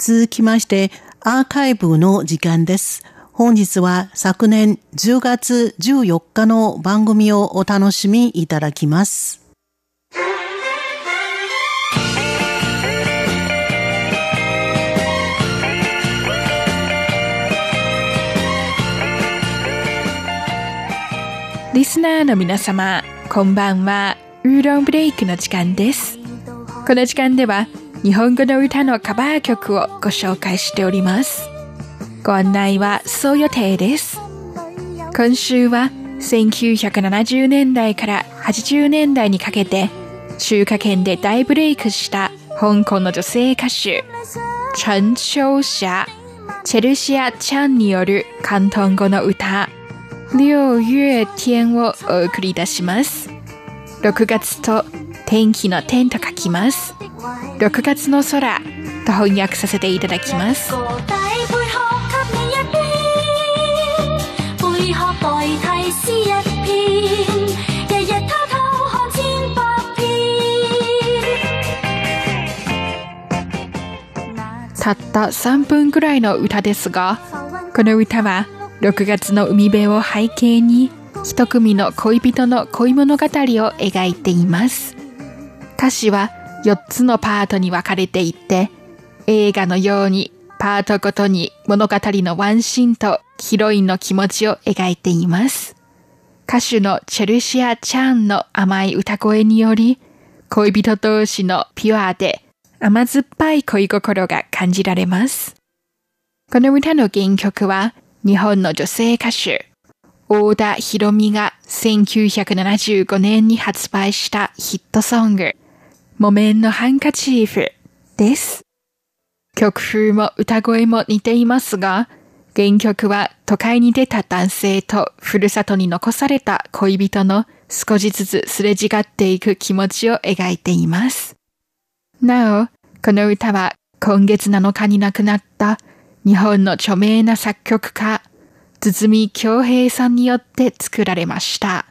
続きまして、アーカイブの時間です。本日は昨年10月14日の番組をお楽しみいただきます。リスナーの皆様、こんばんは。ウーロンブレイクの時間です。この時間では日本語の歌のカバー曲をご紹介しております。ご案内はそう予定です。今週は1970年代から80年代にかけて中華圏で大ブレイクした香港の女性歌手、陳秋霞、チェルシア・チャンによる広東語の歌、六月天をお送りいたします。6月と天気の天と書きます。6月の空と翻訳させていただきます。たった3分くらいの歌ですが、この歌は6月の海辺を背景に一組の恋人の恋物語を描いています。歌詞は4つのパートに分かれていて、映画のようにパートごとに物語のワンシーンとヒロインの気持ちを描いています。歌手のチェルシア・チャーンの甘い歌声により、恋人同士のピュアで甘酸っぱい恋心が感じられます。この歌の原曲は日本の女性歌手、大田博美が1975年に発売したヒットソング、木綿のハンカチーフです。曲風も歌声も似ていますが、原曲は都会に出た男性とふるさとに残された恋人の少しずつすれ違っていく気持ちを描いています。なお、この歌は今月7日に亡くなった日本の著名な作曲家、堤京平さんによって作られました。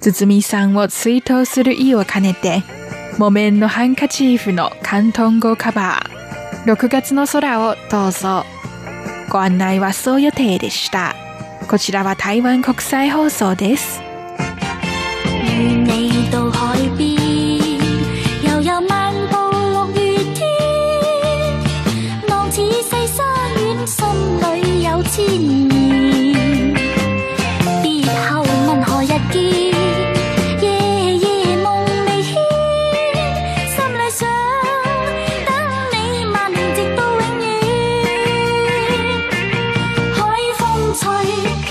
堤さんを追悼する意を兼ねて、木綿のハンカチーフの広東語カバー、6月の空をどうぞ。ご案内はそう予定でした。こちらは台湾国際放送です。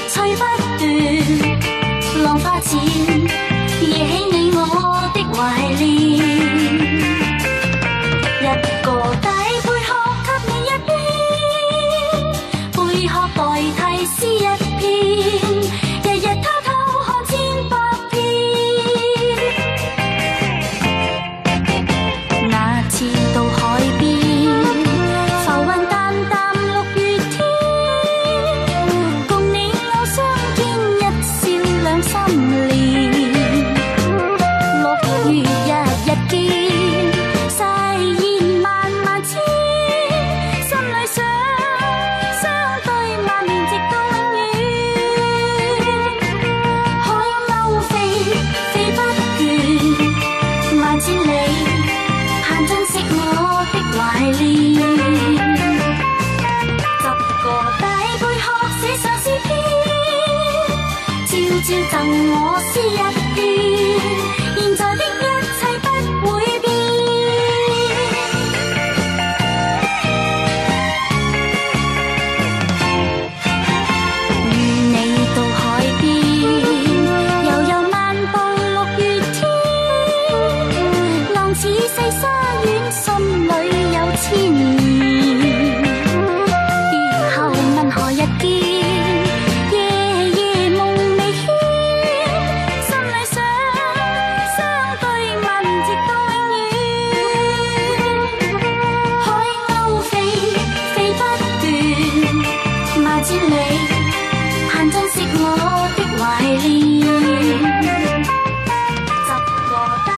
吹不断，浪花溅。赠我诗一篇，